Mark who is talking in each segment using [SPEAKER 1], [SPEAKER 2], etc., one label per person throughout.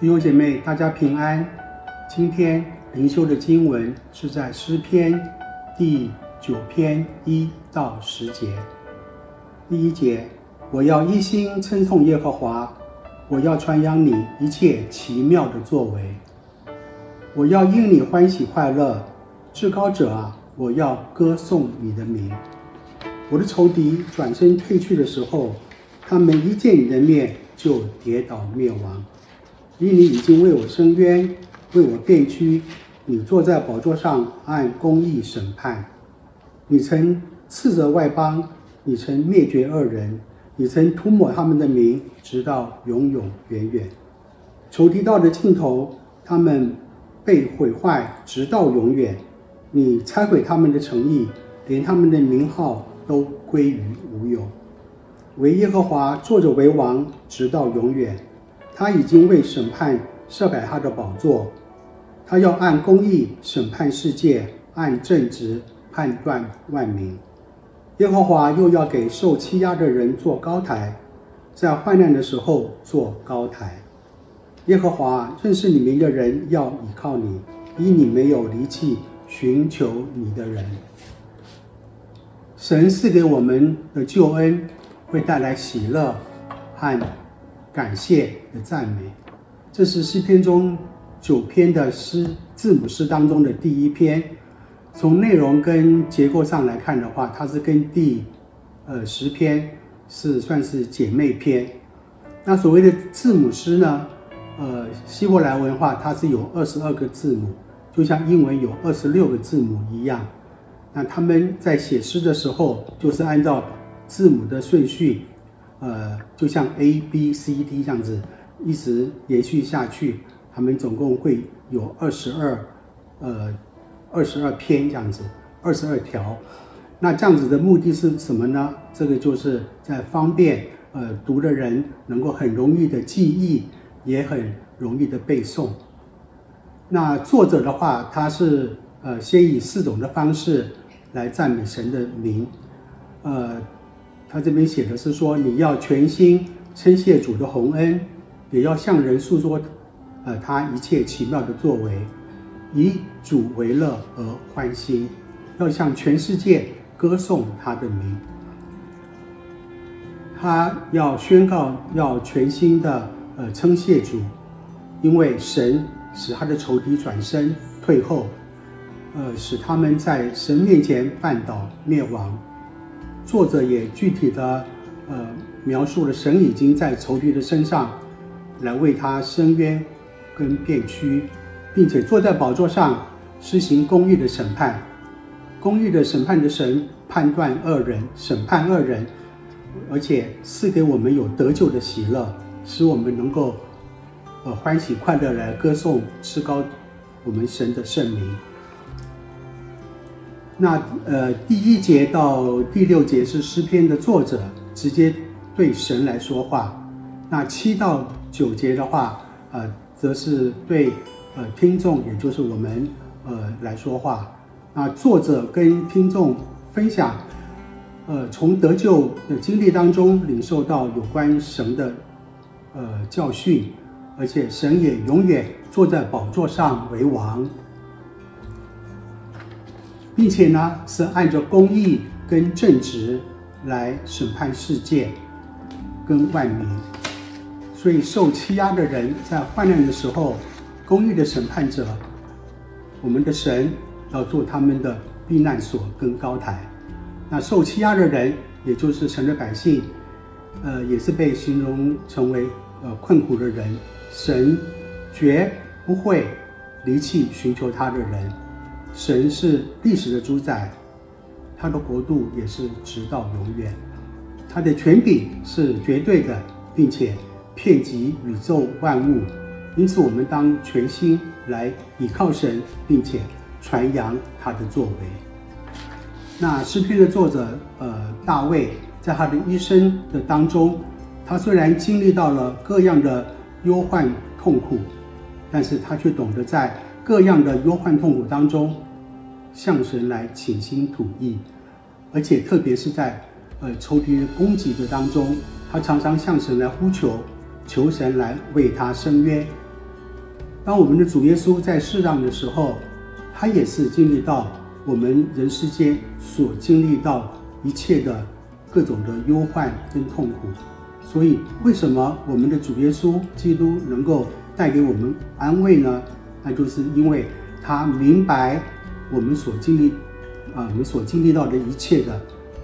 [SPEAKER 1] 弟兄姐妹，大家平安。今天灵修的经文是在诗篇第九篇一到十节。第一节，我要一心称颂耶和华，我要传扬你一切奇妙的作为，我要因你欢喜快乐，至高者啊，我要歌颂你的名。我的仇敌转身退去的时候，他们一见你的面就跌倒灭亡。因你已经为我伸冤，为我辩屈，你坐在宝座上按公义审判。你曾斥责外邦，你曾灭绝恶人，你曾涂抹他们的名，直到永永远远。仇敌到了尽头，他们被毁坏，直到永远。你拆毁他们的诚意，连他们的名号都归于无有。唯耶和华坐着为王，直到永远。他已经为审判设摆他的宝座，他要按公义审判世界，按正直判断万民。耶和华又要给受欺压的人做高台，在患难的时候做高台。耶和华认识你们的人要倚靠你，因你没有离弃寻求你的人。神赐给我们的救恩会带来喜乐和感谢的赞美，这是诗篇中九篇的诗字母诗当中的第一篇。从内容跟结构上来看的话，它是跟第呃十篇是算是姐妹篇。那所谓的字母诗呢，呃，希伯来文化它是有二十二个字母，就像英文有二十六个字母一样。那他们在写诗的时候，就是按照字母的顺序。呃，就像 A B C D 这样子，一直延续下去，他们总共会有二十二，呃，二十二篇这样子，二十二条。那这样子的目的是什么呢？这个就是在方便呃读的人能够很容易的记忆，也很容易的背诵。那作者的话，他是呃先以四种的方式来赞美神的名，呃。他这边写的是说，你要全心称谢主的宏恩，也要向人诉说，呃，他一切奇妙的作为，以主为乐而欢心，要向全世界歌颂他的名。他要宣告，要全心的呃称谢主，因为神使他的仇敌转身退后，呃，使他们在神面前绊倒灭亡。作者也具体的呃描述了神已经在仇敌的身上来为他伸冤跟辩屈，并且坐在宝座上施行公义的审判。公义的审判的神判断恶人，审判恶人，而且赐给我们有得救的喜乐，使我们能够呃欢喜快乐来歌颂至高我们神的圣名。那呃，第一节到第六节是诗篇的作者直接对神来说话。那七到九节的话，呃，则是对呃听众，也就是我们呃来说话。那作者跟听众分享，呃，从得救的经历当中领受到有关神的呃教训，而且神也永远坐在宝座上为王。并且呢，是按照公义跟正直来审判世界跟万民，所以受欺压的人在患难的时候，公义的审判者，我们的神要做他们的避难所跟高台。那受欺压的人，也就是神的百姓，呃，也是被形容成为呃困苦的人，神绝不会离弃寻求他的人。神是历史的主宰，他的国度也是直到永远，他的权柄是绝对的，并且遍及宇宙万物。因此，我们当全心来倚靠神，并且传扬他的作为。那诗篇的作者，呃，大卫，在他的一生的当中，他虽然经历到了各样的忧患痛苦，但是他却懂得在各样的忧患痛苦当中，向神来倾心吐意，而且特别是在呃仇敌攻击的当中，他常常向神来呼求，求神来为他伸冤，当我们的主耶稣在世上的时候，他也是经历到我们人世间所经历到一切的各种的忧患跟痛苦。所以，为什么我们的主耶稣基督能够带给我们安慰呢？那就是因为他明白我们所经历啊，我们所经历到的一切的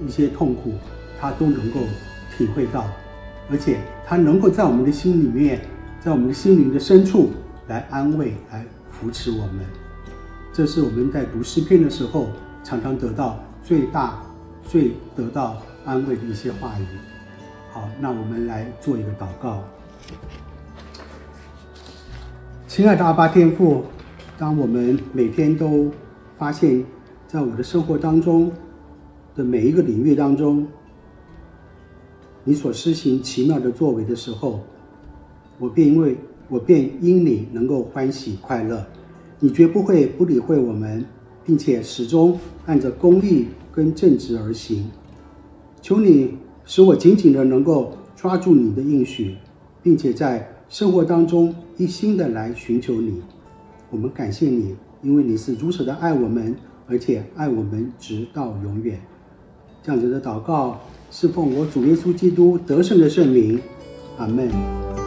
[SPEAKER 1] 一些痛苦，他都能够体会到，而且他能够在我们的心里面，在我们的心灵的深处来安慰、来扶持我们。这是我们在读诗篇的时候常常得到最大、最得到安慰的一些话语。好，那我们来做一个祷告。亲爱的阿巴天父，当我们每天都发现，在我的生活当中的每一个领域当中，你所施行奇妙的作为的时候，我便因为我便因你能够欢喜快乐。你绝不会不理会我们，并且始终按着公义跟正直而行。求你。使我紧紧的能够抓住你的应许，并且在生活当中一心的来寻求你。我们感谢你，因为你是如此的爱我们，而且爱我们直到永远。这样子的祷告，是奉我主耶稣基督得胜的圣名。阿门。